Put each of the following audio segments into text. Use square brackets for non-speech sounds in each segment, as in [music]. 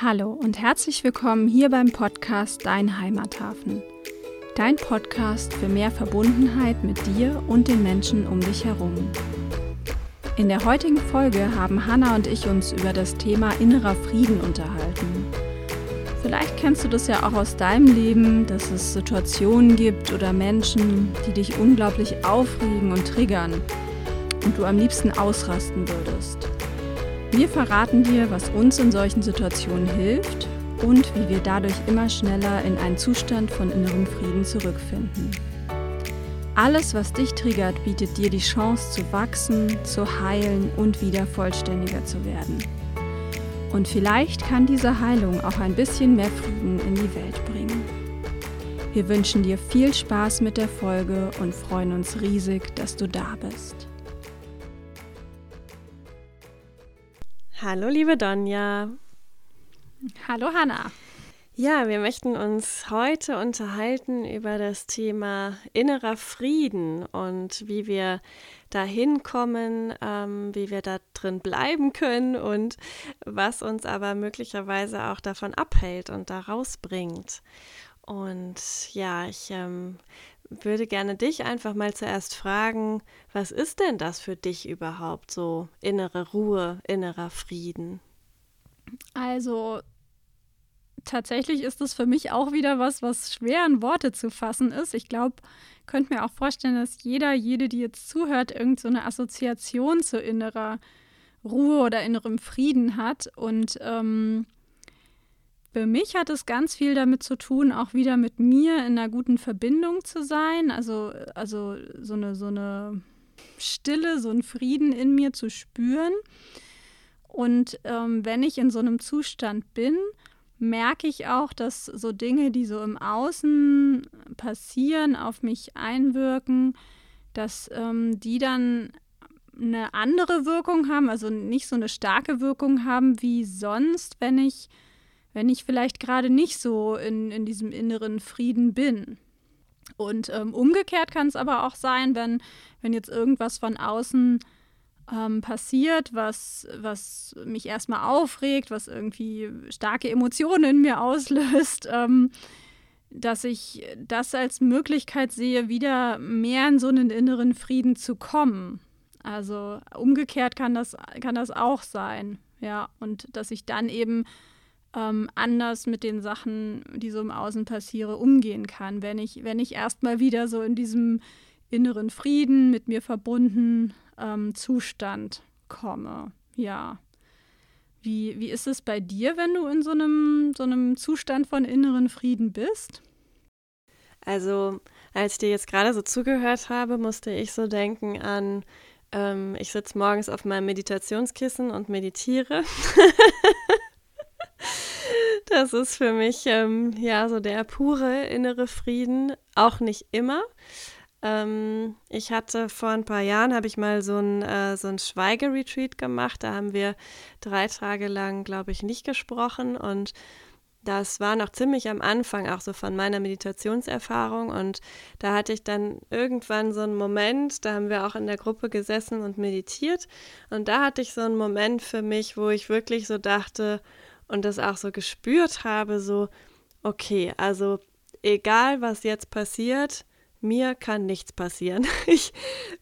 Hallo und herzlich willkommen hier beim Podcast Dein Heimathafen. Dein Podcast für mehr Verbundenheit mit dir und den Menschen um dich herum. In der heutigen Folge haben Hanna und ich uns über das Thema innerer Frieden unterhalten. Vielleicht kennst du das ja auch aus deinem Leben, dass es Situationen gibt oder Menschen, die dich unglaublich aufregen und triggern und du am liebsten ausrasten würdest. Wir verraten dir, was uns in solchen Situationen hilft und wie wir dadurch immer schneller in einen Zustand von innerem Frieden zurückfinden. Alles, was dich triggert, bietet dir die Chance zu wachsen, zu heilen und wieder vollständiger zu werden. Und vielleicht kann diese Heilung auch ein bisschen mehr Frieden in die Welt bringen. Wir wünschen dir viel Spaß mit der Folge und freuen uns riesig, dass du da bist. Hallo, liebe Donja. Hallo, Hanna. Ja, wir möchten uns heute unterhalten über das Thema innerer Frieden und wie wir da hinkommen, ähm, wie wir da drin bleiben können und was uns aber möglicherweise auch davon abhält und da rausbringt. Und ja, ich ähm, würde gerne dich einfach mal zuerst fragen, was ist denn das für dich überhaupt so innere Ruhe, innerer Frieden? Also tatsächlich ist es für mich auch wieder was, was schwer in Worte zu fassen ist. Ich glaube, könnte mir auch vorstellen, dass jeder, jede, die jetzt zuhört, irgendeine so Assoziation zu innerer Ruhe oder innerem Frieden hat. Und ähm, für mich hat es ganz viel damit zu tun, auch wieder mit mir in einer guten Verbindung zu sein. Also, also so, eine, so eine Stille, so einen Frieden in mir zu spüren. Und ähm, wenn ich in so einem Zustand bin, merke ich auch, dass so Dinge, die so im Außen passieren, auf mich einwirken, dass ähm, die dann eine andere Wirkung haben, also nicht so eine starke Wirkung haben wie sonst, wenn ich wenn ich vielleicht gerade nicht so in, in diesem inneren Frieden bin. Und ähm, umgekehrt kann es aber auch sein, wenn, wenn jetzt irgendwas von außen ähm, passiert, was, was mich erstmal aufregt, was irgendwie starke Emotionen in mir auslöst, [laughs] ähm, dass ich das als Möglichkeit sehe, wieder mehr in so einen inneren Frieden zu kommen. Also umgekehrt kann das, kann das auch sein, ja, und dass ich dann eben ähm, anders mit den Sachen, die so im Außen passieren, umgehen kann, wenn ich, wenn ich erstmal wieder so in diesem inneren Frieden mit mir verbunden ähm, Zustand komme. Ja. Wie, wie ist es bei dir, wenn du in so einem, so einem Zustand von inneren Frieden bist? Also, als ich dir jetzt gerade so zugehört habe, musste ich so denken an, ähm, ich sitze morgens auf meinem Meditationskissen und meditiere. [laughs] Das ist für mich ähm, ja so der pure innere Frieden, auch nicht immer. Ähm, ich hatte vor ein paar Jahren, habe ich mal so ein, äh, so ein Schweigeretreat gemacht. Da haben wir drei Tage lang, glaube ich, nicht gesprochen und das war noch ziemlich am Anfang auch so von meiner Meditationserfahrung und da hatte ich dann irgendwann so einen Moment, da haben wir auch in der Gruppe gesessen und meditiert und da hatte ich so einen Moment für mich, wo ich wirklich so dachte, und das auch so gespürt habe, so, okay, also egal was jetzt passiert, mir kann nichts passieren. [laughs] Ich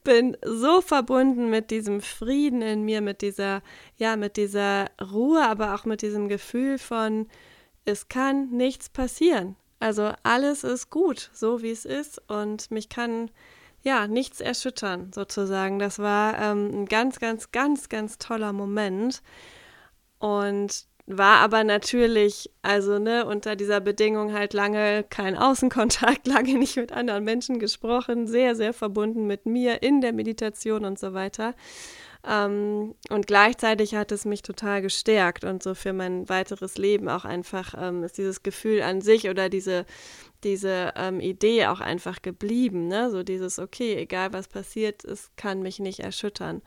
bin so verbunden mit diesem Frieden in mir, mit dieser, ja, mit dieser Ruhe, aber auch mit diesem Gefühl von, es kann nichts passieren. Also alles ist gut, so wie es ist und mich kann ja nichts erschüttern, sozusagen. Das war ähm, ein ganz, ganz, ganz, ganz toller Moment. Und war aber natürlich, also ne, unter dieser Bedingung halt lange kein Außenkontakt, [laughs] lange nicht mit anderen Menschen gesprochen, sehr, sehr verbunden mit mir in der Meditation und so weiter. Ähm, und gleichzeitig hat es mich total gestärkt und so für mein weiteres Leben auch einfach ähm, ist dieses Gefühl an sich oder diese, diese ähm, Idee auch einfach geblieben, ne? So dieses, okay, egal was passiert, es kann mich nicht erschüttern.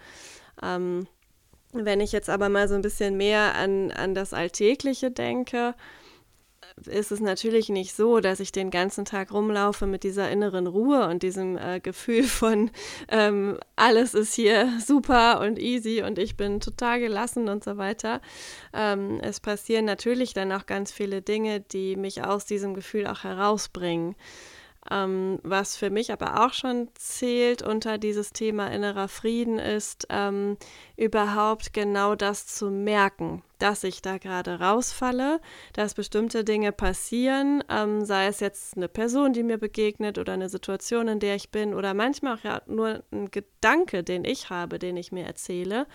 Ähm, wenn ich jetzt aber mal so ein bisschen mehr an, an das Alltägliche denke, ist es natürlich nicht so, dass ich den ganzen Tag rumlaufe mit dieser inneren Ruhe und diesem äh, Gefühl von ähm, alles ist hier super und easy und ich bin total gelassen und so weiter. Ähm, es passieren natürlich dann auch ganz viele Dinge, die mich aus diesem Gefühl auch herausbringen. Ähm, was für mich aber auch schon zählt unter dieses Thema innerer Frieden ist, ähm, überhaupt genau das zu merken, dass ich da gerade rausfalle, dass bestimmte Dinge passieren, ähm, sei es jetzt eine Person, die mir begegnet oder eine Situation, in der ich bin oder manchmal auch ja nur ein Gedanke, den ich habe, den ich mir erzähle,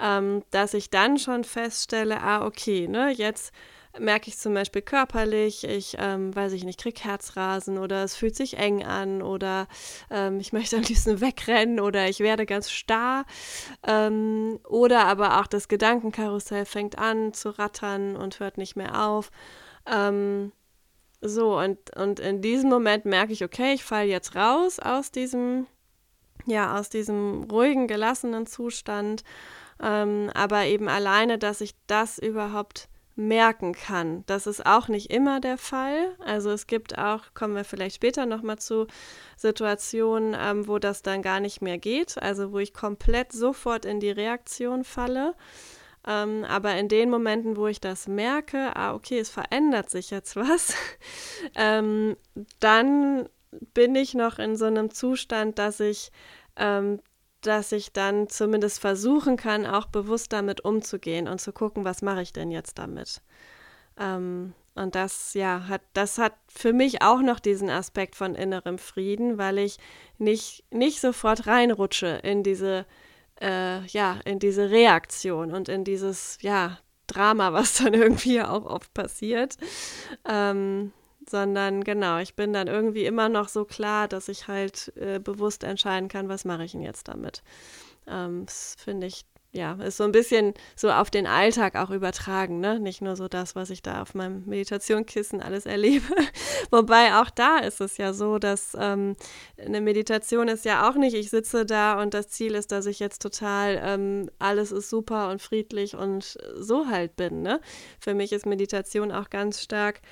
ähm, dass ich dann schon feststelle, ah okay, ne, jetzt merke ich zum Beispiel körperlich, ich ähm, weiß ich nicht, kriege Herzrasen oder es fühlt sich eng an oder ähm, ich [laughs] möchte am liebsten wegrennen oder ich werde ganz starr ähm, oder aber auch das Gedankenkarussell fängt an zu rattern und hört nicht mehr auf. Ähm, so, und, und in diesem Moment merke ich, okay, ich falle jetzt raus aus diesem, ja, aus diesem ruhigen, gelassenen Zustand. Ähm, aber eben alleine, dass ich das überhaupt merken kann. Das ist auch nicht immer der Fall. Also es gibt auch, kommen wir vielleicht später nochmal zu Situationen, ähm, wo das dann gar nicht mehr geht, also wo ich komplett sofort in die Reaktion falle. Ähm, aber in den Momenten, wo ich das merke, ah, okay, es verändert sich jetzt was, [laughs] ähm, dann bin ich noch in so einem Zustand, dass ich ähm, dass ich dann zumindest versuchen kann, auch bewusst damit umzugehen und zu gucken, was mache ich denn jetzt damit. Ähm, und das, ja, hat, das hat für mich auch noch diesen Aspekt von innerem Frieden, weil ich nicht, nicht sofort reinrutsche in diese, äh, ja, in diese Reaktion und in dieses, ja, Drama, was dann [laughs] irgendwie auch oft passiert. Ähm, sondern genau, ich bin dann irgendwie immer noch so klar, dass ich halt äh, bewusst entscheiden kann, was mache ich denn jetzt damit. Ähm, das finde ich, ja, ist so ein bisschen so auf den Alltag auch übertragen, ne? Nicht nur so das, was ich da auf meinem Meditationkissen alles erlebe. [laughs] Wobei auch da ist es ja so, dass ähm, eine Meditation ist ja auch nicht, ich sitze da und das Ziel ist, dass ich jetzt total ähm, alles ist super und friedlich und so halt bin, ne? Für mich ist Meditation auch ganz stark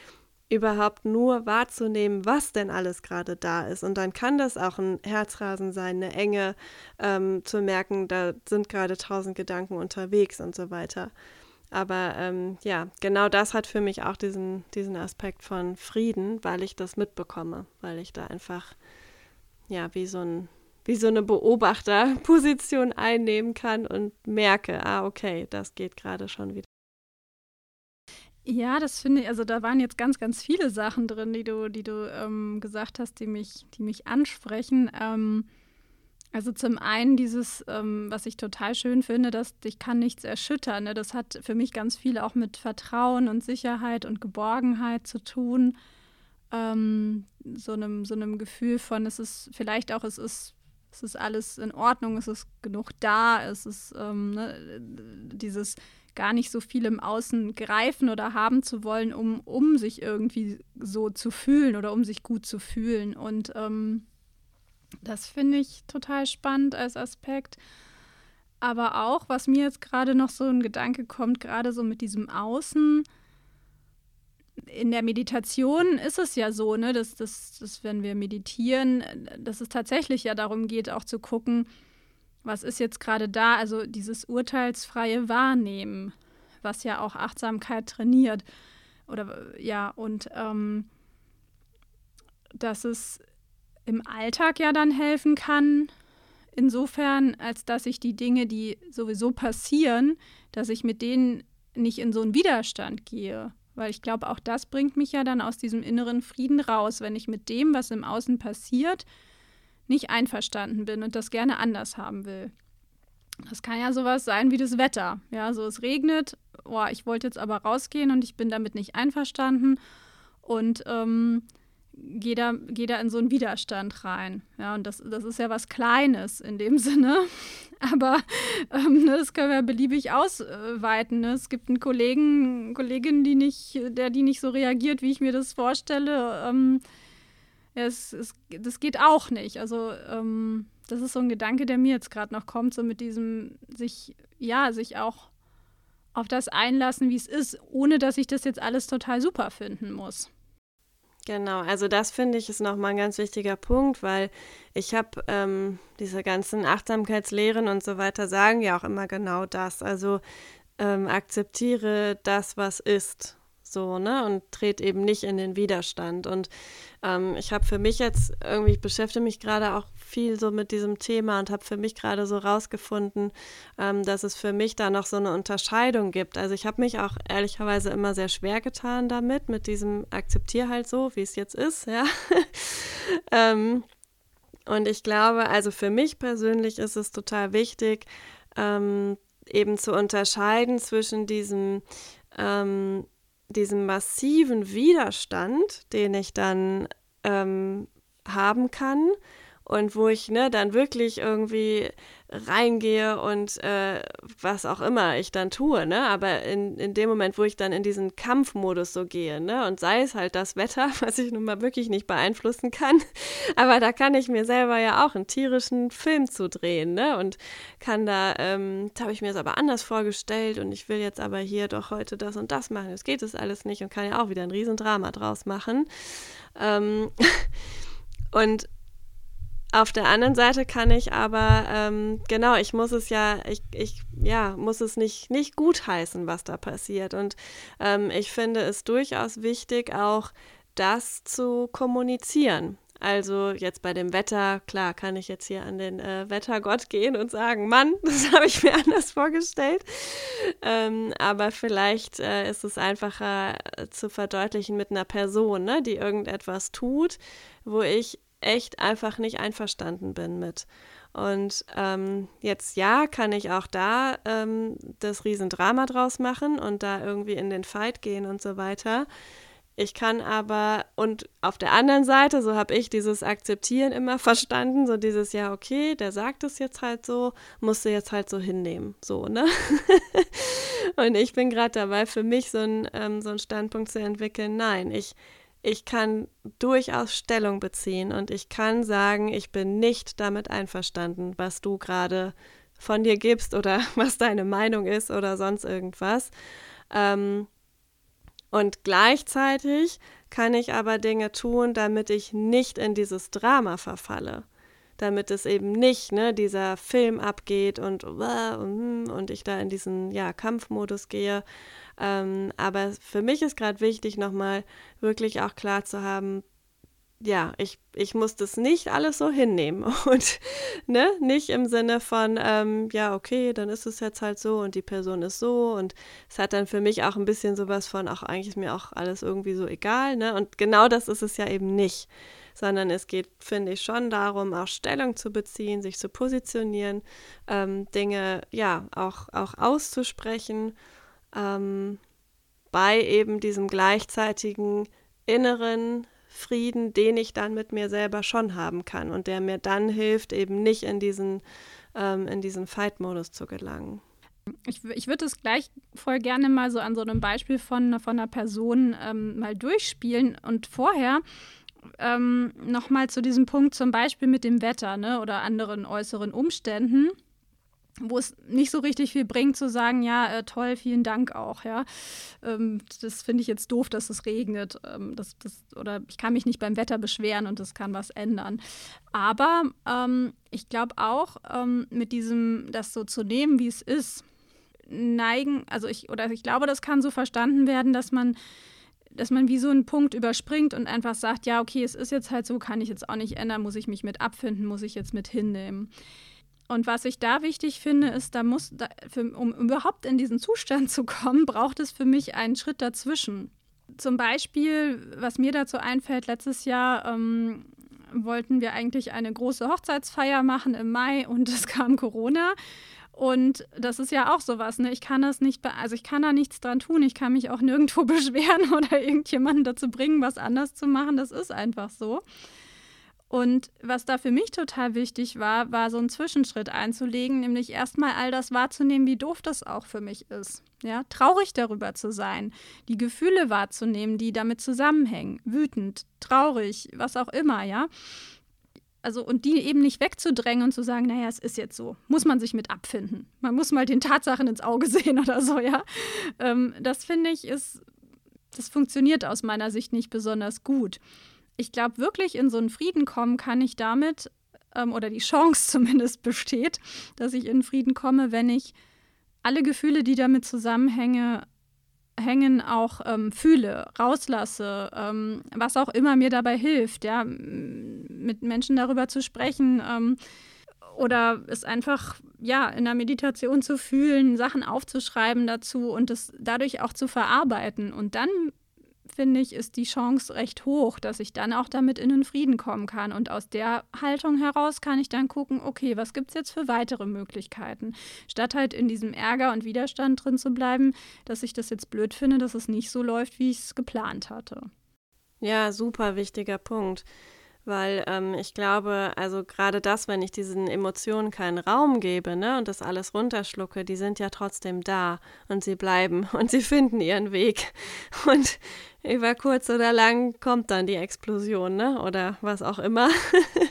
überhaupt nur wahrzunehmen, was denn alles gerade da ist. Und dann kann das auch ein Herzrasen sein, eine Enge, ähm, zu merken, da sind gerade tausend Gedanken unterwegs und so weiter. Aber ähm, ja, genau das hat für mich auch diesen, diesen Aspekt von Frieden, weil ich das mitbekomme, weil ich da einfach, ja, wie so ein wie so eine Beobachterposition einnehmen kann und merke, ah, okay, das geht gerade schon wieder. Ja, das finde ich, also da waren jetzt ganz, ganz viele Sachen drin, die du, die du ähm, gesagt hast, die mich, die mich ansprechen. Ähm, also zum einen dieses, ähm, was ich total schön finde, dass dich kann nichts erschüttern. Ne? Das hat für mich ganz viel auch mit Vertrauen und Sicherheit und Geborgenheit zu tun. Ähm, so einem, so einem Gefühl von, es ist vielleicht auch, es ist, es ist alles in Ordnung, es ist genug da, es ist ähm, ne, dieses gar nicht so viel im Außen greifen oder haben zu wollen, um, um sich irgendwie so zu fühlen oder um sich gut zu fühlen. Und ähm, das finde ich total spannend als Aspekt. Aber auch, was mir jetzt gerade noch so ein Gedanke kommt, gerade so mit diesem Außen, in der Meditation ist es ja so, ne, dass, dass, dass wenn wir meditieren, dass es tatsächlich ja darum geht, auch zu gucken, was ist jetzt gerade da? Also dieses urteilsfreie Wahrnehmen, was ja auch Achtsamkeit trainiert. Oder ja, und ähm, dass es im Alltag ja dann helfen kann, insofern, als dass ich die Dinge, die sowieso passieren, dass ich mit denen nicht in so einen Widerstand gehe. Weil ich glaube, auch das bringt mich ja dann aus diesem inneren Frieden raus, wenn ich mit dem, was im Außen passiert, nicht einverstanden bin und das gerne anders haben will. Das kann ja sowas sein wie das Wetter. Ja, so es regnet, oh, ich wollte jetzt aber rausgehen und ich bin damit nicht einverstanden und ähm, gehe da, geh da in so einen Widerstand rein. Ja, und das, das ist ja was Kleines in dem [laughs] Sinne. Aber ähm, ne, das können wir beliebig ausweiten. Ne? Es gibt einen Kollegen, Kollegin, die nicht, der die nicht so reagiert, wie ich mir das vorstelle. Ähm, es, es, das geht auch nicht. Also ähm, das ist so ein Gedanke, der mir jetzt gerade noch kommt, so mit diesem sich, ja, sich auch auf das einlassen, wie es ist, ohne dass ich das jetzt alles total super finden muss. Genau, also das finde ich ist nochmal ein ganz wichtiger Punkt, weil ich habe ähm, diese ganzen Achtsamkeitslehren und so weiter sagen ja auch immer genau das. Also ähm, akzeptiere das, was ist so, ne? Und trete eben nicht in den Widerstand. Und ähm, ich habe für mich jetzt irgendwie, ich beschäftige mich gerade auch viel so mit diesem Thema und habe für mich gerade so rausgefunden, ähm, dass es für mich da noch so eine Unterscheidung gibt. Also ich habe mich auch ehrlicherweise immer sehr schwer getan damit, mit diesem Akzeptier halt so, wie es jetzt ist, ja. [laughs] ähm, und ich glaube, also für mich persönlich ist es total wichtig, ähm, eben zu unterscheiden zwischen diesem ähm, diesem massiven Widerstand, den ich dann ähm, haben kann und wo ich ne, dann wirklich irgendwie reingehe und äh, was auch immer ich dann tue, ne? Aber in, in dem Moment, wo ich dann in diesen Kampfmodus so gehe, ne? Und sei es halt das Wetter, [laughs] was ich nun mal wirklich nicht beeinflussen kann, [laughs] aber da kann ich mir selber ja auch einen tierischen Film zudrehen, ne? Und kann da, ähm, das habe ich mir es aber anders vorgestellt und ich will jetzt aber hier doch heute das und das machen. Es geht es alles nicht und kann ja auch wieder ein Riesendrama draus machen. Ähm, [laughs] und auf der anderen Seite kann ich aber, ähm, genau, ich muss es ja, ich, ich ja, muss es nicht, nicht gutheißen, was da passiert. Und ähm, ich finde es durchaus wichtig, auch das zu kommunizieren. Also jetzt bei dem Wetter, klar, kann ich jetzt hier an den äh, Wettergott gehen und sagen, Mann, [laughs] das habe ich mir anders vorgestellt. Ähm, aber vielleicht äh, ist es einfacher äh, zu verdeutlichen mit einer Person, ne, die irgendetwas tut, wo ich echt einfach nicht einverstanden bin mit. Und ähm, jetzt ja, kann ich auch da ähm, das Riesendrama draus machen und da irgendwie in den Fight gehen und so weiter. Ich kann aber, und auf der anderen Seite, so habe ich dieses Akzeptieren immer verstanden, so dieses, ja, okay, der sagt es jetzt halt so, musst du jetzt halt so hinnehmen, so, ne? [laughs] und ich bin gerade dabei, für mich so, ein, ähm, so einen Standpunkt zu entwickeln, nein, ich, ich kann durchaus Stellung beziehen und ich kann sagen, ich bin nicht damit einverstanden, was du gerade von dir gibst oder [laughs] was deine Meinung ist oder sonst irgendwas. Ähm, und gleichzeitig kann ich aber Dinge tun, damit ich nicht in dieses Drama verfalle. Damit es eben nicht ne, dieser Film abgeht und, und, und ich da in diesen ja, Kampfmodus gehe, ähm, aber für mich ist gerade wichtig, nochmal wirklich auch klar zu haben, ja, ich, ich muss das nicht alles so hinnehmen [laughs] und ne, nicht im Sinne von, ähm, ja, okay, dann ist es jetzt halt so und die Person ist so und es hat dann für mich auch ein bisschen sowas von, ach, eigentlich ist mir auch alles irgendwie so egal, ne, und genau das ist es ja eben nicht, sondern es geht, finde ich, schon darum, auch Stellung zu beziehen, sich zu positionieren, ähm, Dinge, ja, auch, auch auszusprechen ähm, bei eben diesem gleichzeitigen inneren Frieden, den ich dann mit mir selber schon haben kann und der mir dann hilft, eben nicht in diesen, ähm, in diesen Fight-Modus zu gelangen. Ich, ich würde es gleich voll gerne mal so an so einem Beispiel von, von einer Person ähm, mal durchspielen und vorher ähm, nochmal zu diesem Punkt zum Beispiel mit dem Wetter ne, oder anderen äußeren Umständen wo es nicht so richtig viel bringt, zu sagen, ja, äh, toll, vielen Dank auch, ja. Ähm, das finde ich jetzt doof, dass es regnet. Ähm, das, das, oder ich kann mich nicht beim Wetter beschweren und das kann was ändern. Aber ähm, ich glaube auch, ähm, mit diesem, das so zu nehmen, wie es ist, neigen, also ich, oder ich glaube, das kann so verstanden werden, dass man dass man wie so einen Punkt überspringt und einfach sagt, ja, okay, es ist jetzt halt so, kann ich jetzt auch nicht ändern, muss ich mich mit abfinden, muss ich jetzt mit hinnehmen. Und was ich da wichtig finde, ist, da muss, da, für, um überhaupt in diesen Zustand zu kommen, braucht es für mich einen Schritt dazwischen. Zum Beispiel, was mir dazu einfällt, letztes Jahr ähm, wollten wir eigentlich eine große Hochzeitsfeier machen im Mai und [laughs] es kam Corona. Und das ist ja auch sowas, ne? Ich kann das nicht, also ich kann da nichts dran tun. Ich kann mich auch nirgendwo [laughs] beschweren oder irgendjemanden dazu bringen, was anders zu machen. Das ist einfach so. Und was da für mich total wichtig war, war so einen Zwischenschritt einzulegen, nämlich erstmal all das wahrzunehmen, wie doof das auch für mich ist. Ja, traurig darüber zu sein, die Gefühle wahrzunehmen, die damit zusammenhängen, wütend, traurig, was auch immer, ja. Also und die eben nicht wegzudrängen und zu sagen, naja, es ist jetzt so, muss man sich mit abfinden. Man muss mal den Tatsachen ins Auge [laughs] sehen oder so, ja. Ähm, das finde ich ist, das funktioniert aus meiner Sicht nicht besonders gut. Ich glaube, wirklich in so einen Frieden kommen kann ich damit, ähm, oder die Chance [laughs] zumindest besteht, dass ich in Frieden komme, wenn ich alle Gefühle, die damit zusammenhängen, hängen, auch ähm, fühle, rauslasse, ähm, was auch immer mir dabei hilft, ja, mit Menschen darüber zu sprechen ähm, oder es einfach ja in der Meditation zu fühlen, Sachen aufzuschreiben dazu und es dadurch auch zu verarbeiten. Und dann finde ich, ist die Chance recht hoch, dass ich dann auch damit in den Frieden kommen kann. Und aus der Haltung heraus kann ich dann gucken, okay, was gibt es jetzt für weitere Möglichkeiten? Statt halt in diesem Ärger und Widerstand drin zu bleiben, dass ich das jetzt blöd finde, dass es nicht so läuft, wie ich es geplant hatte. Ja, super wichtiger Punkt weil ähm, ich glaube, also gerade das, wenn ich diesen Emotionen keinen Raum gebe ne, und das alles runterschlucke, die sind ja trotzdem da und sie bleiben [laughs] und sie finden ihren Weg. [laughs] Und über kurz oder lang kommt dann die Explosion ne, oder was auch immer.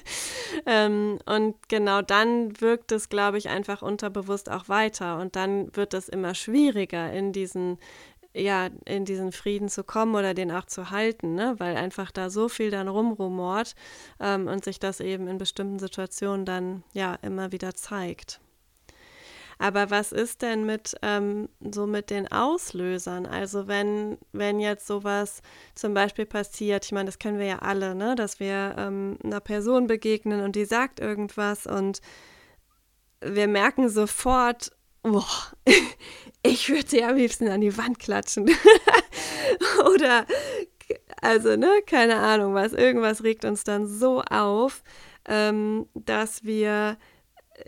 [laughs] ähm, und genau dann wirkt es, glaube ich, einfach unterbewusst auch weiter und dann wird es immer schwieriger in diesen ja, in diesen Frieden zu kommen oder den auch zu halten, ne? weil einfach da so viel dann rumrumort ähm, und sich das eben in bestimmten Situationen dann ja immer wieder zeigt. Aber was ist denn mit ähm, so mit den Auslösern? Also wenn, wenn jetzt sowas zum Beispiel passiert, ich meine, das kennen wir ja alle, ne? dass wir ähm, einer Person begegnen und die sagt irgendwas und wir merken sofort, boah, [laughs] ich würde sie am liebsten an die Wand klatschen. [laughs] Oder, also, ne, keine Ahnung was, irgendwas regt uns dann so auf, ähm, dass wir,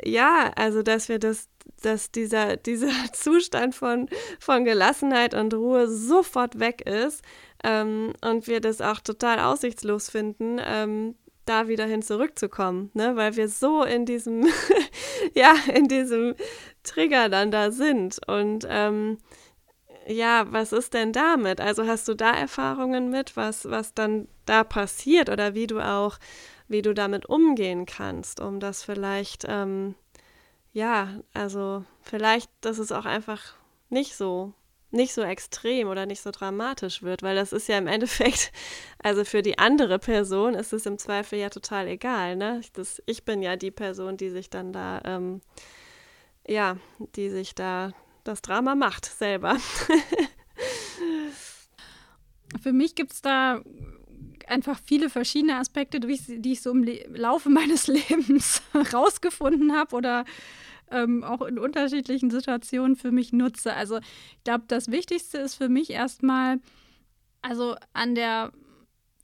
ja, also, dass wir das, dass dieser, dieser [laughs] Zustand von, von Gelassenheit und Ruhe sofort weg ist ähm, und wir das auch total aussichtslos finden, ähm, da wieder hin zurückzukommen, ne? weil wir so in diesem, ja, in diesem Trigger dann da sind. Und ähm, ja, was ist denn damit? Also hast du da Erfahrungen mit, was, was dann da passiert oder wie du auch, wie du damit umgehen kannst, um das vielleicht, ähm, ja, also vielleicht, dass es auch einfach nicht so nicht so extrem oder nicht so dramatisch wird, weil das ist ja im [laughs] Endeffekt, also für die andere Person ist es im Zweifel ja total egal, ne? Das, ich bin ja die Person, die sich dann da ähm, ja, die sich da das Drama macht selber. [laughs] Für mich gibt es da einfach viele verschiedene Aspekte, die ich so im Laufe meines [laughs] Lebens rausgefunden habe oder ähm, auch in unterschiedlichen Situationen für mich nutze. Also ich glaube, das Wichtigste ist für mich erstmal, also an der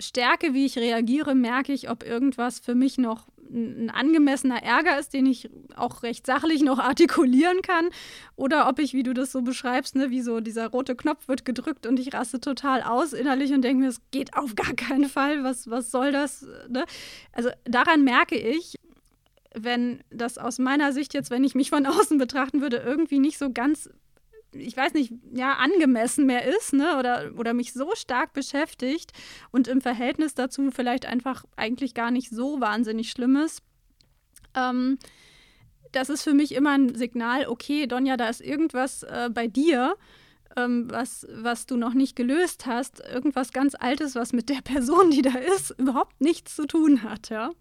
Stärke, wie ich reagiere, merke ich, ob irgendwas für mich noch ein angemessener Ärger ist, den ich auch recht sachlich noch [laughs] artikulieren kann, oder ob ich, wie du das so beschreibst, ne, wie so dieser rote Knopf wird gedrückt und ich raste total aus innerlich und denke mir, es geht auf gar keinen Fall, was, was soll das? Ne? Also daran merke ich, wenn das aus meiner Sicht jetzt, wenn ich mich von [laughs] außen betrachten würde, irgendwie nicht so ganz ich weiß nicht, ja, angemessen mehr ist, ne? Oder, oder mich so stark beschäftigt und im Verhältnis dazu vielleicht einfach eigentlich gar nicht so wahnsinnig schlimm ist. Ähm, das ist für mich immer ein Signal, okay, Donja, da ist irgendwas äh, bei dir, ähm, was, was du noch nicht gelöst hast, irgendwas ganz Altes, was mit der [laughs] Person, die da ist, überhaupt nichts zu tun hat, ja.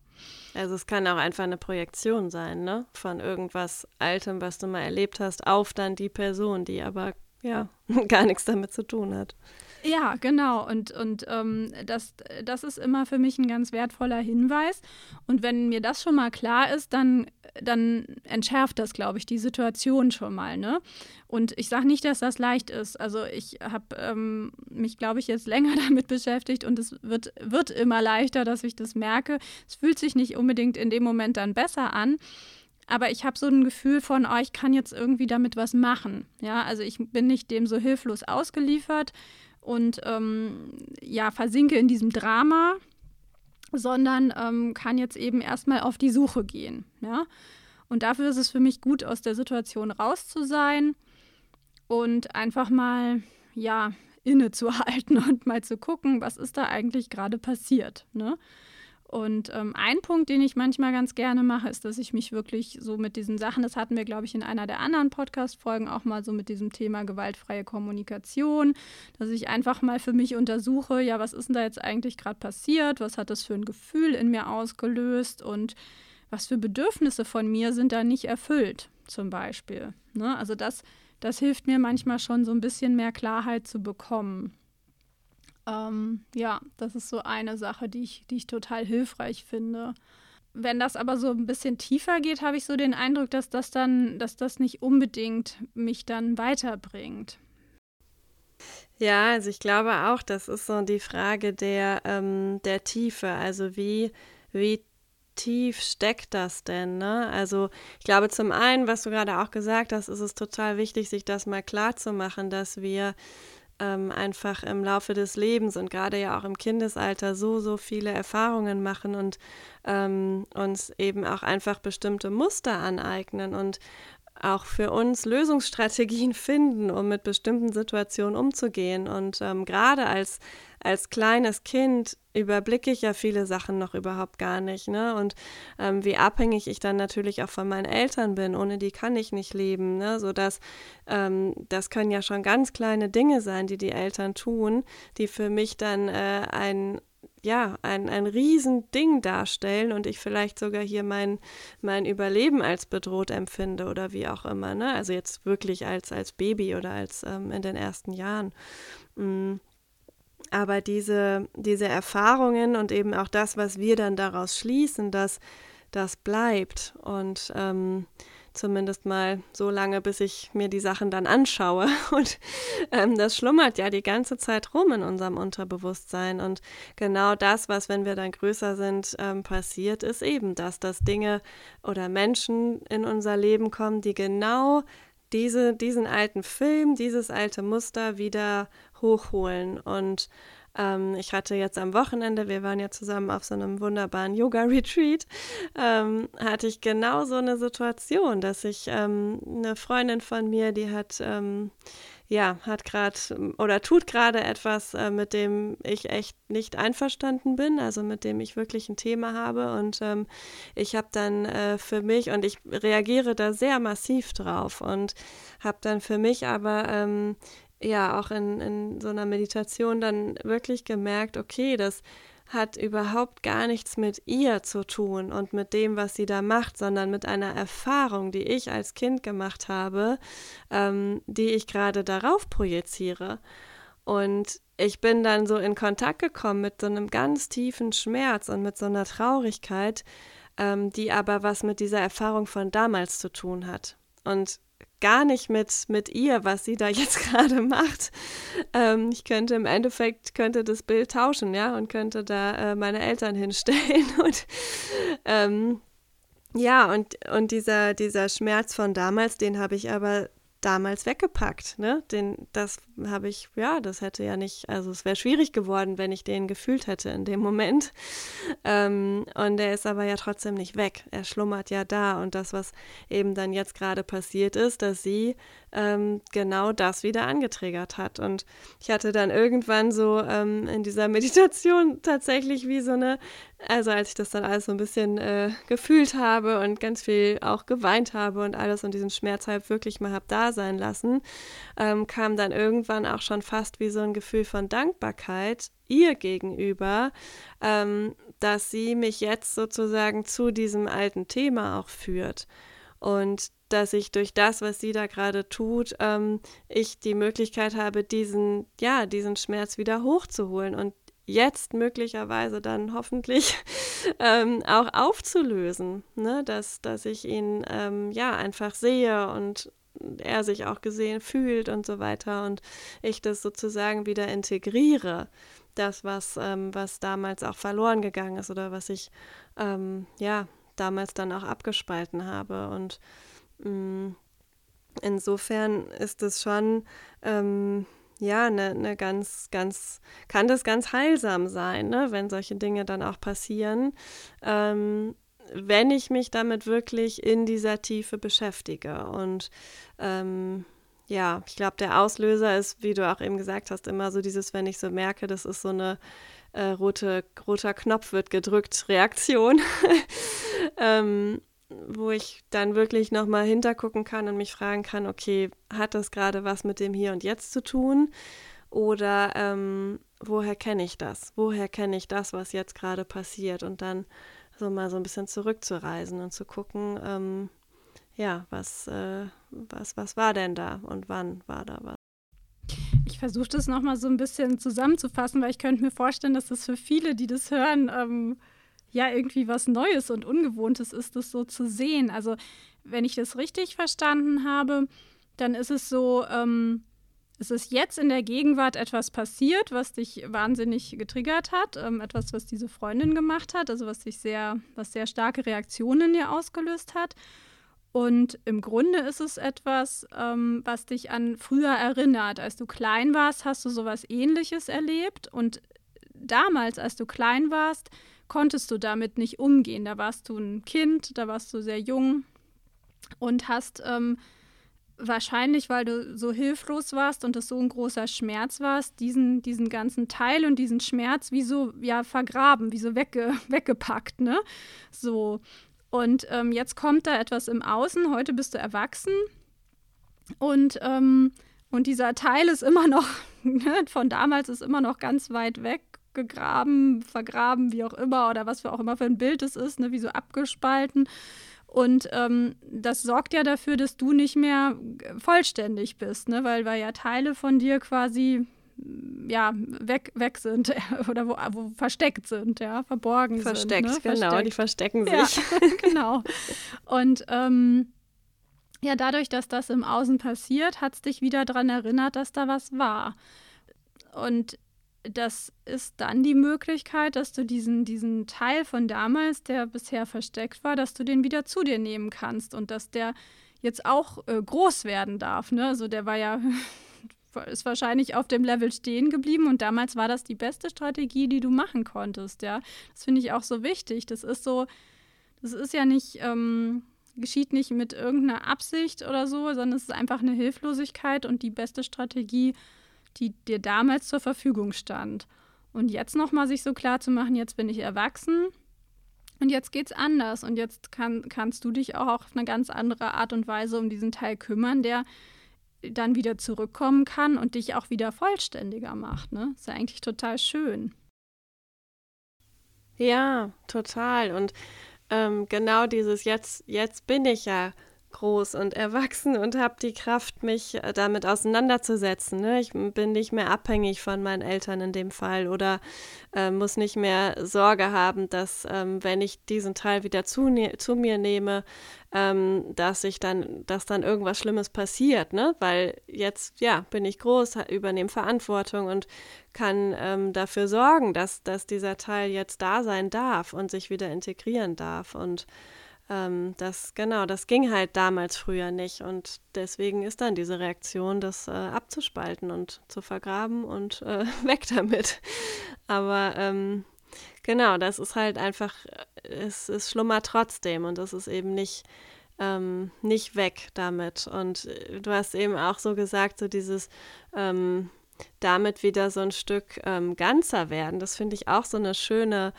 Also es kann auch einfach eine Projektion sein, ne? Von irgendwas Altem, was du mal erlebt hast, auf dann die Person, die aber ja [laughs] gar nichts damit zu tun hat. Ja, genau. Und, und ähm, das, das ist immer für mich ein ganz wertvoller Hinweis. Und wenn mir das schon mal klar ist, dann, dann entschärft das, glaube ich, die Situation schon mal. Ne? Und ich sage nicht, dass das leicht ist. Also ich habe ähm, mich, glaube ich, jetzt länger [laughs] damit beschäftigt und es wird, wird immer leichter, dass ich das merke. Es fühlt sich nicht unbedingt in dem Moment dann besser an aber ich habe so ein Gefühl von, oh, ich kann jetzt irgendwie damit was machen. Ja, also ich bin nicht dem so hilflos ausgeliefert, und ähm, ja, versinke in diesem Drama, sondern ähm, kann jetzt eben erstmal auf die Suche gehen. Ja? Und dafür ist es für mich gut, aus der Situation raus zu sein und einfach mal, ja, innezuhalten [laughs] und mal zu gucken, was ist da eigentlich gerade passiert. Ne? Und ähm, ein Punkt, den ich manchmal ganz gerne mache, ist, dass ich mich wirklich so mit diesen Sachen, das hatten wir, glaube ich, in einer der anderen Podcast-Folgen auch mal so mit diesem Thema gewaltfreie Kommunikation, dass ich einfach mal für mich untersuche, ja, was ist denn da jetzt eigentlich gerade passiert? Was hat das für ein Gefühl in mir ausgelöst? Und was für Bedürfnisse von mir sind da nicht erfüllt, zum Beispiel. Ne? Also das, das hilft mir manchmal schon so ein bisschen mehr Klarheit zu bekommen. Ähm, ja, das ist so eine Sache, die ich, die ich total hilfreich finde. Wenn das aber so ein bisschen tiefer geht, habe ich so den Eindruck, dass das dann, dass das nicht unbedingt mich dann weiterbringt. Ja, also ich glaube auch, das ist so die Frage der, ähm, der Tiefe. Also wie, wie tief steckt das denn? Ne? Also ich glaube zum einen, was du gerade auch gesagt hast, ist es total wichtig, sich das mal klar zu machen, dass wir ähm, einfach im Laufe des Lebens und gerade ja auch im Kindesalter so, so viele Erfahrungen machen und ähm, uns eben auch einfach bestimmte Muster aneignen und auch für uns Lösungsstrategien [laughs] finden, um mit bestimmten Situationen umzugehen. Und ähm, gerade als, als kleines Kind überblicke ich ja viele Sachen noch überhaupt gar nicht. Ne? Und ähm, wie abhängig ich dann natürlich auch von meinen Eltern bin, ohne die kann ich nicht leben. Ne? Sodass ähm, das können ja schon ganz kleine Dinge sein, die die Eltern tun, die für mich dann äh, ein ja, ein, ein Riesending darstellen und ich vielleicht sogar hier mein, mein Überleben als bedroht empfinde oder wie auch immer. Ne? Also jetzt wirklich als, als Baby oder als ähm, in den ersten Jahren. Mhm. Aber diese, diese Erfahrungen und eben auch das, was wir dann daraus schließen, das, das bleibt. Und ähm, zumindest mal so lange, bis ich mir die Sachen dann anschaue. [laughs] Und ähm, das schlummert ja die ganze Zeit rum in unserem Unterbewusstsein. Und genau das, was, wenn wir dann größer sind, ähm, passiert, ist eben das, dass Dinge oder Menschen in unser Leben kommen, die genau diese, diesen alten Film, dieses alte Muster wieder hochholen. Und ähm, ich hatte jetzt am Wochenende, wir waren ja zusammen auf so einem wunderbaren Yoga-Retreat, ähm, hatte ich genau so eine Situation, dass ich ähm, eine Freundin von mir, die hat ähm, ja, hat gerade oder tut gerade etwas, äh, mit dem ich echt nicht einverstanden bin, also mit dem ich wirklich ein Thema habe. Und ähm, ich habe dann äh, für mich, und ich reagiere da sehr massiv drauf und habe dann für mich aber ähm, ja auch in, in so einer Meditation dann wirklich gemerkt, okay, das hat überhaupt gar nichts mit ihr zu tun und mit dem, was sie da macht, sondern mit einer Erfahrung, die ich als Kind gemacht habe, ähm, die ich gerade darauf projiziere. Und ich bin dann so in Kontakt gekommen mit so einem ganz tiefen Schmerz und mit so einer Traurigkeit, ähm, die aber was mit dieser Erfahrung von damals zu tun hat. Und gar nicht mit, mit ihr, was sie da jetzt [laughs] gerade macht. Ähm, ich könnte im Endeffekt, könnte das Bild tauschen, ja, und könnte da äh, meine Eltern [laughs] hinstellen. Und ähm, ja, und, und dieser, dieser Schmerz von damals, den habe ich aber damals weggepackt. Ne? Den, das habe ich, ja, das hätte ja nicht, also es wäre schwierig geworden, wenn ich den gefühlt hätte in dem Moment. [laughs] Ähm, und der ist aber ja trotzdem nicht weg. Er schlummert ja da. Und das, was eben dann jetzt gerade passiert ist, dass sie ähm, genau das wieder angetriggert hat. Und ich hatte dann irgendwann so ähm, in dieser [laughs] Meditation tatsächlich wie so eine, also als ich das dann alles so ein bisschen äh, gefühlt habe und ganz viel auch geweint habe und alles und diesen Schmerz halt wirklich mal habe da sein lassen, ähm, kam dann irgendwann auch schon fast wie so ein Gefühl von Dankbarkeit ihr gegenüber, ähm, dass sie mich jetzt sozusagen zu diesem alten Thema auch führt. Und dass ich durch das, was sie da gerade tut, ähm, ich die Möglichkeit habe, diesen, ja, diesen Schmerz wieder hochzuholen und jetzt möglicherweise dann hoffentlich [laughs] ähm, auch aufzulösen, ne? dass, dass ich ihn ähm, ja einfach sehe und er sich auch gesehen fühlt und so weiter und ich das sozusagen wieder integriere, das, was, ähm, was damals auch verloren gegangen ist oder was ich ähm, ja damals dann auch abgespalten habe und Mm, insofern ist es schon, ähm, ja, eine ne ganz, ganz, kann das ganz heilsam sein, ne, wenn solche Dinge dann auch passieren, ähm, wenn ich mich damit wirklich in dieser Tiefe beschäftige. Und ähm, ja, ich glaube, der Auslöser ist, wie du auch eben gesagt hast, immer so dieses, wenn ich so merke, das ist so eine äh, rote, roter Knopf wird gedrückt, Reaktion, [laughs] ähm, wo ich dann wirklich nochmal hintergucken kann und mich fragen kann, okay, hat das gerade was mit dem Hier und Jetzt zu tun? Oder ähm, woher kenne ich das? Woher kenne ich das, was jetzt gerade passiert? Und dann so mal so ein bisschen zurückzureisen und zu gucken, ähm, ja, was, äh, was, was war denn da und wann war da was? Ich versuche das nochmal so ein bisschen zusammenzufassen, weil ich könnte mir vorstellen, dass das für viele, die das hören, ähm, ja irgendwie was Neues und Ungewohntes ist, das so zu sehen. Also wenn ich das richtig verstanden habe, dann ist es so, ähm, es ist jetzt in der Gegenwart etwas passiert, was dich wahnsinnig getriggert hat, ähm, etwas, was diese Freundin gemacht hat, also was sich sehr, was sehr starke Reaktionen in dir ausgelöst hat. Und im Grunde ist es etwas, ähm, was dich an früher erinnert. Als du klein warst, hast du sowas ähnliches erlebt. Und damals, als du klein warst, konntest du damit nicht umgehen. Da warst du ein Kind, da warst du sehr jung und hast ähm, wahrscheinlich, weil du so hilflos warst und es so ein großer Schmerz warst, diesen, diesen ganzen Teil und diesen Schmerz wie so ja, vergraben, wie so wegge, [laughs] weggepackt. Ne? So. Und ähm, jetzt kommt da etwas im Außen. Heute bist du erwachsen. Und, ähm, und dieser Teil ist immer noch, [laughs] ne, von damals ist immer noch ganz weit weg gegraben, vergraben, wie auch immer, oder was für auch immer für ein Bild es ist, ne, wie so abgespalten. Und ähm, das sorgt ja dafür, dass du nicht mehr vollständig bist, ne? weil, weil ja Teile von dir quasi ja, weg, weg sind [laughs] oder wo, wo versteckt sind, ja, verborgen versteckt, sind. Ne? Genau, versteckt. die verstecken sich. Ja, [laughs] genau. Und ähm, ja, dadurch, dass das im Außen passiert, hat es dich wieder daran erinnert, dass da was war. Und das ist dann die Möglichkeit, dass du diesen, diesen Teil von damals, der bisher versteckt war, dass du den wieder zu dir nehmen kannst und dass der jetzt auch äh, groß werden darf. Ne? Also der war ja [laughs] ist wahrscheinlich auf dem Level stehen geblieben und damals war das die beste Strategie, die du machen konntest, ja. Das finde ich auch so wichtig. Das ist so, das ist ja nicht, ähm, geschieht nicht mit irgendeiner Absicht oder so, sondern es ist einfach eine Hilflosigkeit und die beste Strategie, die dir damals zur Verfügung stand. Und jetzt nochmal sich so klar zu machen, jetzt bin ich erwachsen und jetzt geht's anders und jetzt kann, kannst du dich auch auf eine ganz andere Art und Weise um diesen Teil kümmern, der dann wieder zurückkommen kann und dich auch wieder vollständiger macht. Ne? Ist ja eigentlich total schön. Ja, total. Und ähm, genau dieses jetzt, jetzt bin ich ja groß und erwachsen und habe die Kraft, mich äh, damit auseinanderzusetzen. Ne? Ich bin nicht mehr abhängig von meinen Eltern in dem Fall oder äh, muss nicht mehr Sorge haben, dass ähm, wenn ich diesen Teil wieder zu, ne zu mir nehme, ähm, dass ich dann, dass dann irgendwas Schlimmes passiert, ne? Weil jetzt, ja, bin ich groß, übernehme Verantwortung und kann ähm, dafür sorgen, dass, dass dieser Teil jetzt da sein darf und sich wieder integrieren darf. Und ähm, das, genau, das ging halt damals früher nicht. Und deswegen ist dann diese Reaktion, das äh, abzuspalten und zu vergraben und äh, [laughs] weg damit. Aber ähm, genau, das ist halt einfach, es, es schlummert trotzdem und das ist eben nicht, ähm, nicht weg damit. Und äh, du hast eben auch so gesagt, so dieses ähm, damit wieder so ein Stück ähm, ganzer werden. Das finde ich auch so eine schöne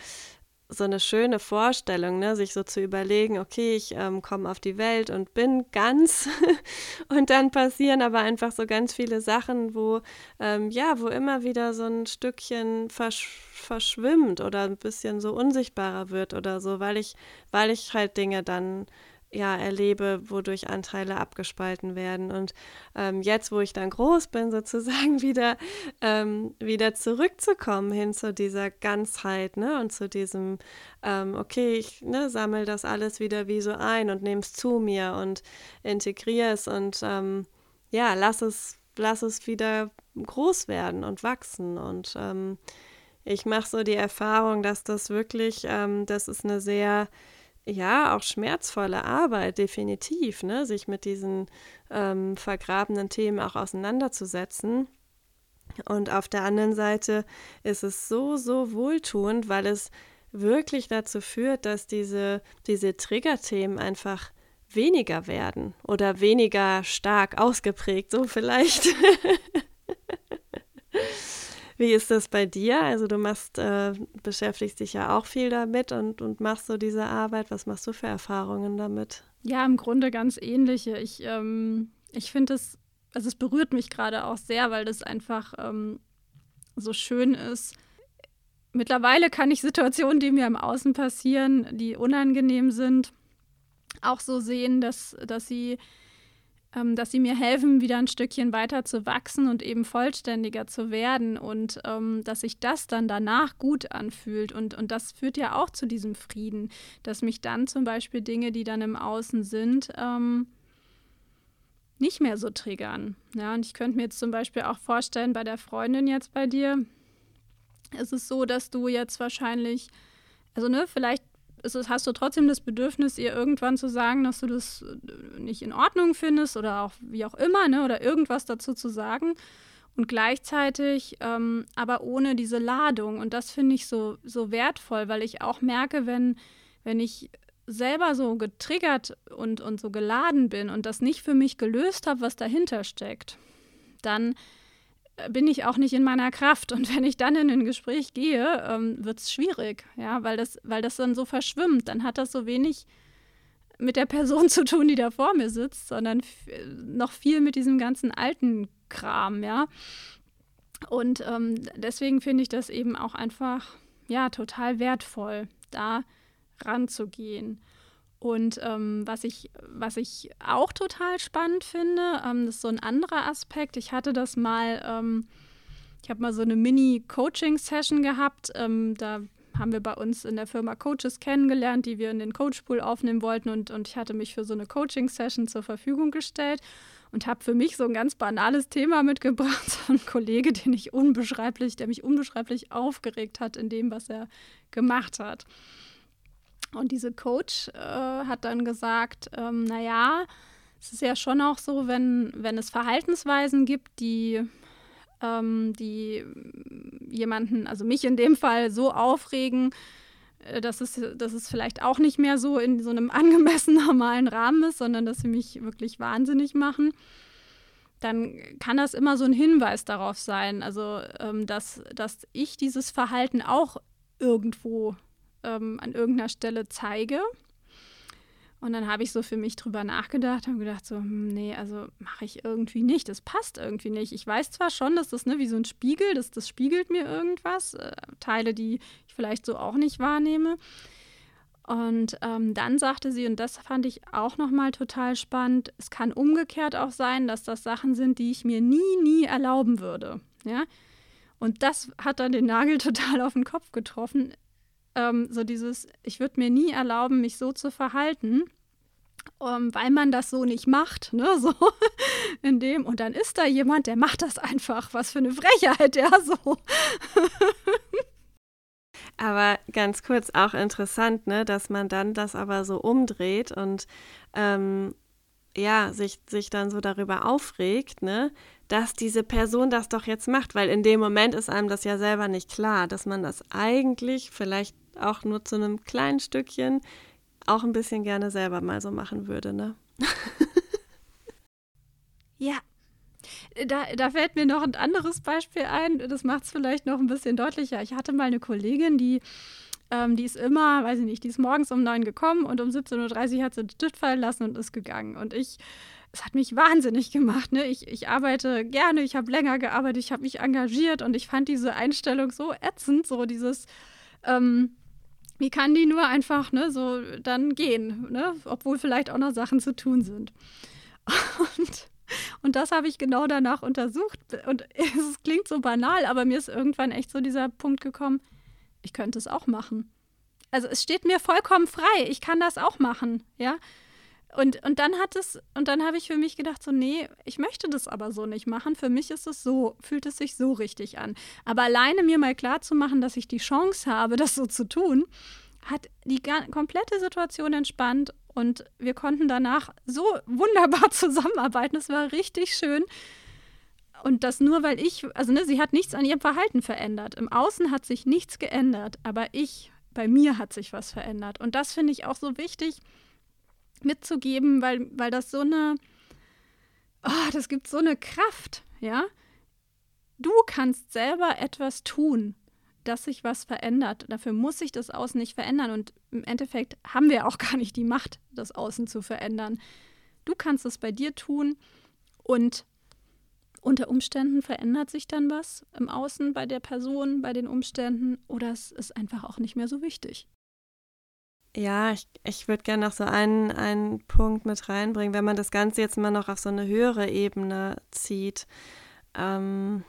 so eine schöne Vorstellung, ne? sich so zu überlegen, okay, ich ähm, komme auf die Welt und bin ganz [laughs] und dann passieren aber einfach so ganz viele Sachen, wo ähm, ja, wo immer wieder so ein Stückchen versch verschwimmt oder ein bisschen so unsichtbarer wird oder so, weil ich, weil ich halt Dinge dann ja, erlebe, wodurch Anteile abgespalten werden. Und ähm, jetzt, wo ich dann groß bin, [laughs] sozusagen wieder, ähm, wieder zurückzukommen hin zu dieser Ganzheit, ne? Und zu diesem, ähm, okay, ich ne, sammle das alles wieder wie so ein und nehme es zu mir und integriere es und ähm, ja, lass es, lass es wieder groß werden und wachsen. Und ähm, ich mache so die Erfahrung, dass das wirklich, ähm, das ist eine sehr ja, auch schmerzvolle Arbeit, definitiv, ne? sich mit diesen ähm, vergrabenen Themen auch auseinanderzusetzen. Und auf der anderen Seite ist es so, so wohltuend, weil es wirklich dazu führt, dass diese, diese Triggerthemen einfach weniger werden oder weniger stark ausgeprägt, so vielleicht. [laughs] Wie ist das bei dir? Also du machst, äh, beschäftigst dich ja auch viel damit und, und machst so diese Arbeit. Was machst du für Erfahrungen damit? Ja, im Grunde ganz ähnliche. Ich, ähm, ich finde es, also es berührt mich gerade auch sehr, weil das einfach ähm, so schön ist. Mittlerweile kann ich Situationen, die mir im Außen passieren, die unangenehm sind, auch so sehen, dass, dass sie ähm, dass sie mir helfen, wieder ein Stückchen weiter zu wachsen und eben vollständiger zu werden und ähm, dass sich das dann danach gut anfühlt. Und, und das führt ja auch zu diesem Frieden, dass mich dann zum Beispiel Dinge, die dann im Außen sind, ähm, nicht mehr so triggern. Ja, und ich könnte mir jetzt zum Beispiel auch vorstellen, bei der Freundin jetzt bei dir, ist es so, dass du jetzt wahrscheinlich, also ne, vielleicht ist, hast du trotzdem das Bedürfnis, ihr irgendwann zu sagen, dass du das äh, nicht in Ordnung findest oder auch wie auch immer, ne, oder irgendwas dazu zu sagen. Und gleichzeitig ähm, aber ohne diese Ladung. Und das finde ich so, so wertvoll, weil ich auch merke, wenn, wenn ich selber so getriggert und, und so geladen bin und das nicht für mich gelöst habe, was dahinter steckt, dann bin ich auch nicht in meiner Kraft. Und wenn ich dann in ein Gespräch gehe, ähm, wird es schwierig, ja, weil das, weil das dann so verschwimmt. Dann hat das so wenig mit der Person [laughs] zu tun, die da vor mir sitzt, sondern noch viel mit diesem ganzen alten Kram, ja. Und ähm, deswegen finde ich das eben auch einfach, ja, total wertvoll, da ranzugehen. Und ähm, was, ich, was ich auch total spannend finde, ähm, das ist so ein anderer Aspekt. Ich hatte das mal, ähm, ich habe mal so eine Mini-Coaching-Session gehabt. Ähm, da haben wir bei uns in der Firma Coaches kennengelernt, die wir in den Coachpool aufnehmen wollten. Und, und ich hatte mich für so eine Coaching-Session zur Verfügung gestellt und habe für mich so ein ganz banales Thema mitgebracht. So [laughs] ein Kollege, den ich unbeschreiblich, der mich unbeschreiblich aufgeregt hat in dem, was er gemacht hat. Und diese Coach äh, hat dann gesagt, ähm, naja, es ist ja schon auch so, wenn, wenn es Verhaltensweisen gibt, die, ähm, die jemanden, also mich in dem Fall, so aufregen, äh, dass, es, dass es vielleicht auch nicht mehr so in so einem [laughs] angemessen normalen Rahmen ist, sondern dass sie mich wirklich wahnsinnig machen. Dann kann das immer so ein Hinweis darauf sein, also ähm, dass, dass ich dieses Verhalten auch irgendwo ähm, an irgendeiner Stelle zeige. Und dann habe ich so für mich drüber nachgedacht und gedacht, so, hm, nee, also mache ich irgendwie nicht. Das passt irgendwie nicht. Ich weiß zwar schon, dass das ne, wie so ein Spiegel, das, das spiegelt mir irgendwas, äh, Teile, die ich vielleicht so auch nicht wahrnehme. Und ähm, dann sagte sie, und das fand ich auch nochmal total spannend, es kann umgekehrt auch sein, dass das Sachen sind, die ich mir nie, nie erlauben würde. Ja? Und das hat dann den Nagel [laughs] total auf den Kopf getroffen ähm, so dieses, ich würde mir nie erlauben, mich so zu verhalten, ähm, weil man das so nicht macht, ne, [laughs] so in dem, und dann ist da jemand, der macht das einfach, was für eine Frechheit, ja, so. [laughs] Aber ganz kurz auch interessant, ne, dass man dann das aber so umdreht und ähm, ja, sich, sich dann so darüber aufregt, ne, dass diese Person das doch jetzt macht, weil in dem Moment ist einem das ja selber nicht klar, dass man das eigentlich vielleicht auch nur zu einem kleinen Stückchen auch ein bisschen gerne selber mal so machen würde, ne? [laughs] ja. Da, da fällt mir noch ein anderes Beispiel ein. Das macht es vielleicht noch ein bisschen deutlicher. Ich hatte mal eine Kollegin, die ähm, die ist immer, weiß ich nicht, die ist morgens um neun gekommen und um 17.30 Uhr hat sie den Stift fallen lassen und ist gegangen. Und ich, es hat mich wahnsinnig gemacht. Ne? Ich, ich arbeite gerne, ich habe länger gearbeitet, ich habe mich engagiert und ich fand diese Einstellung so ätzend, so dieses, ähm, wie kann die nur einfach ne, so dann gehen, ne? obwohl vielleicht auch noch Sachen zu tun sind. Und, und das habe ich genau danach untersucht. Und [laughs] es klingt so banal, aber mir ist irgendwann echt so dieser Punkt gekommen, ich könnte es auch machen. Also es steht mir vollkommen frei, ich kann das auch machen, ja. Und, und dann hat es, und dann habe ich für mich gedacht, so, nee, ich möchte das aber so nicht machen. Für mich ist es so, fühlt es sich so richtig an. Aber alleine mir mal klar zu machen, dass ich die Chance habe, [laughs] das so zu tun, hat die komplette Situation entspannt und wir konnten danach so wunderbar [laughs] zusammenarbeiten. Es war richtig schön. Und das nur, weil ich, also ne, sie hat nichts an ihrem Verhalten verändert. Im Außen hat sich nichts geändert, aber ich, bei mir hat sich was verändert. Und das finde ich auch so wichtig, mitzugeben, weil, weil das so eine, oh, das gibt so eine Kraft, ja. Du kannst selber etwas tun, dass sich was verändert. Dafür muss sich das Außen nicht verändern. Und im Endeffekt haben wir auch gar nicht die Macht, das Außen zu verändern. Du kannst es bei dir tun und unter Umständen verändert sich dann was im Außen bei der Person, bei den Umständen oder es ist einfach auch nicht mehr so wichtig. Ja, ich, ich würde gerne noch so einen, einen Punkt mit reinbringen, wenn man das Ganze jetzt mal noch auf so eine höhere Ebene zieht. Ähm,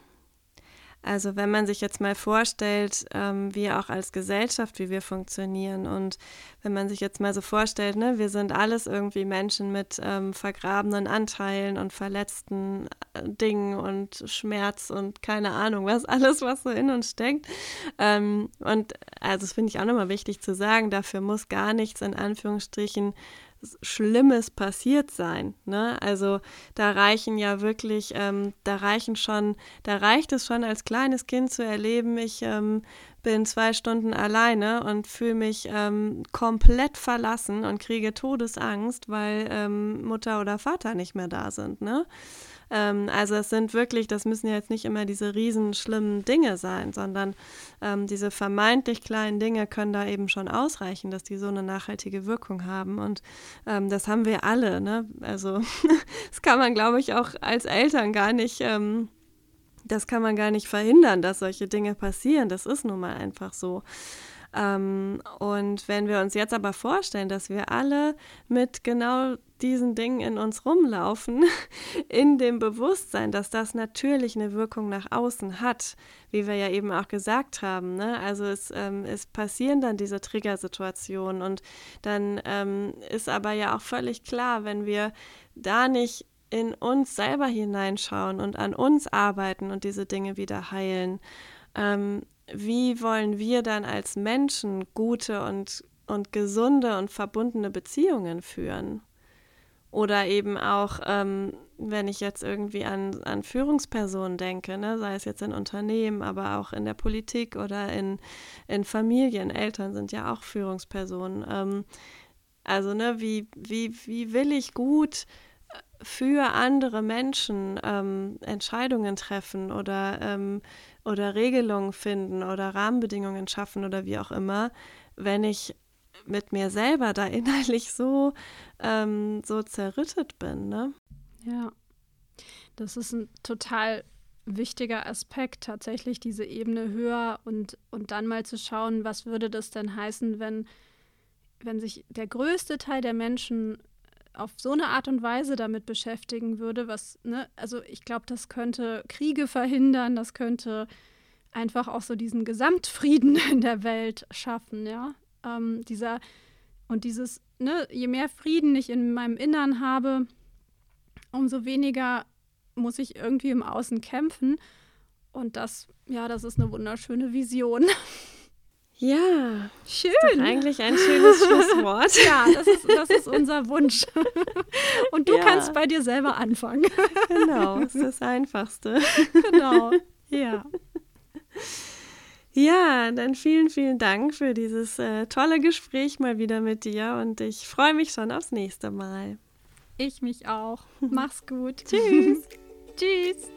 also wenn man sich jetzt mal vorstellt, ähm, wir auch als Gesellschaft, wie wir funktionieren und wenn man sich jetzt mal so vorstellt, ne, wir sind alles irgendwie Menschen mit ähm, vergrabenen Anteilen und verletzten äh, Dingen und Schmerz und keine Ahnung, was [laughs] alles, was so in uns steckt. Ähm, und also das finde ich auch nochmal wichtig zu sagen, dafür muss gar nichts in Anführungsstrichen Schlimmes passiert sein. Ne? Also da reichen ja wirklich, ähm, da reichen schon, da reicht es schon als kleines Kind zu erleben, ich ähm, bin zwei Stunden alleine und fühle mich ähm, komplett verlassen und kriege Todesangst, weil ähm, Mutter oder Vater nicht mehr da sind. Ne? Ähm, also es sind wirklich, das müssen ja jetzt nicht immer diese riesen schlimmen Dinge sein, sondern ähm, diese vermeintlich kleinen Dinge können da eben schon ausreichen, dass die so eine nachhaltige Wirkung haben. Und ähm, das haben wir alle. Ne? Also [laughs] das kann man, glaube ich, auch als Eltern gar nicht ähm, das kann man gar nicht verhindern, dass solche Dinge passieren. Das ist nun mal einfach so. Ähm, und wenn wir uns jetzt aber vorstellen, dass wir alle mit genau diesen Dingen in uns rumlaufen, [laughs] in dem Bewusstsein, dass das natürlich eine Wirkung nach außen hat, wie wir ja eben auch gesagt haben. Ne? Also es, ähm, es passieren dann diese Triggersituationen und dann ähm, ist aber ja auch völlig klar, wenn wir da nicht in uns selber hineinschauen und an uns arbeiten und diese Dinge wieder heilen, ähm, wie wollen wir dann als Menschen gute und, und gesunde und verbundene Beziehungen führen? Oder eben auch, ähm, wenn ich jetzt irgendwie an, an Führungspersonen denke, ne, sei es jetzt in Unternehmen, aber auch in der Politik oder in, in Familien, Eltern sind ja auch Führungspersonen. Ähm, also, ne, wie, wie, wie will ich gut für andere Menschen ähm, Entscheidungen treffen oder, ähm, oder Regelungen finden oder Rahmenbedingungen schaffen oder wie auch immer, wenn ich mit mir selber da [laughs] innerlich so, ähm, so zerrüttet bin. Ne? Ja, das ist ein total wichtiger Aspekt, tatsächlich diese Ebene höher und, und dann mal zu schauen, was würde das denn heißen, wenn, wenn sich der größte Teil der Menschen auf so eine Art und Weise damit beschäftigen würde, was, ne, also ich glaube, das könnte Kriege verhindern, das könnte einfach auch so diesen Gesamtfrieden [laughs] in der Welt schaffen, ja. Ähm, dieser und dieses, ne, je mehr Frieden ich in meinem Innern habe, umso weniger muss ich irgendwie im Außen kämpfen. Und das, ja, das ist eine wunderschöne Vision. [laughs] Ja, schön. Ist doch eigentlich ein schönes Schlusswort. ja, das ist, das ist unser Wunsch. Und du ja. kannst bei dir selber anfangen. Genau, das ist das Einfachste. Genau, ja. Ja, dann vielen, vielen Dank für dieses äh, tolle Gespräch mal wieder mit dir und ich freue mich schon aufs nächste Mal. Ich mich auch. Mach's gut. [laughs] Tschüss. Tschüss.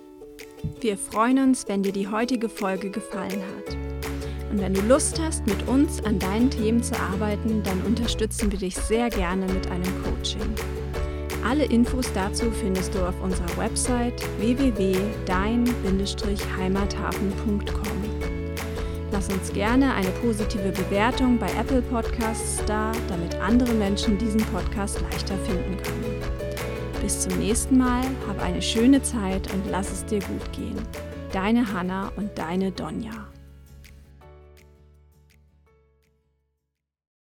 Wir freuen uns, wenn dir die heutige Folge gefallen hat. Und wenn du Lust hast, mit uns an deinen Themen zu arbeiten, dann unterstützen wir dich sehr gerne mit einem Coaching. Alle Infos dazu findest du auf unserer Website www.dein-heimathafen.com. Lass uns gerne eine positive Bewertung bei Apple Podcasts da, damit andere Menschen diesen Podcast leichter finden können. Bis zum nächsten Mal, hab eine schöne Zeit und lass es dir gut gehen. Deine Hanna und deine Donja.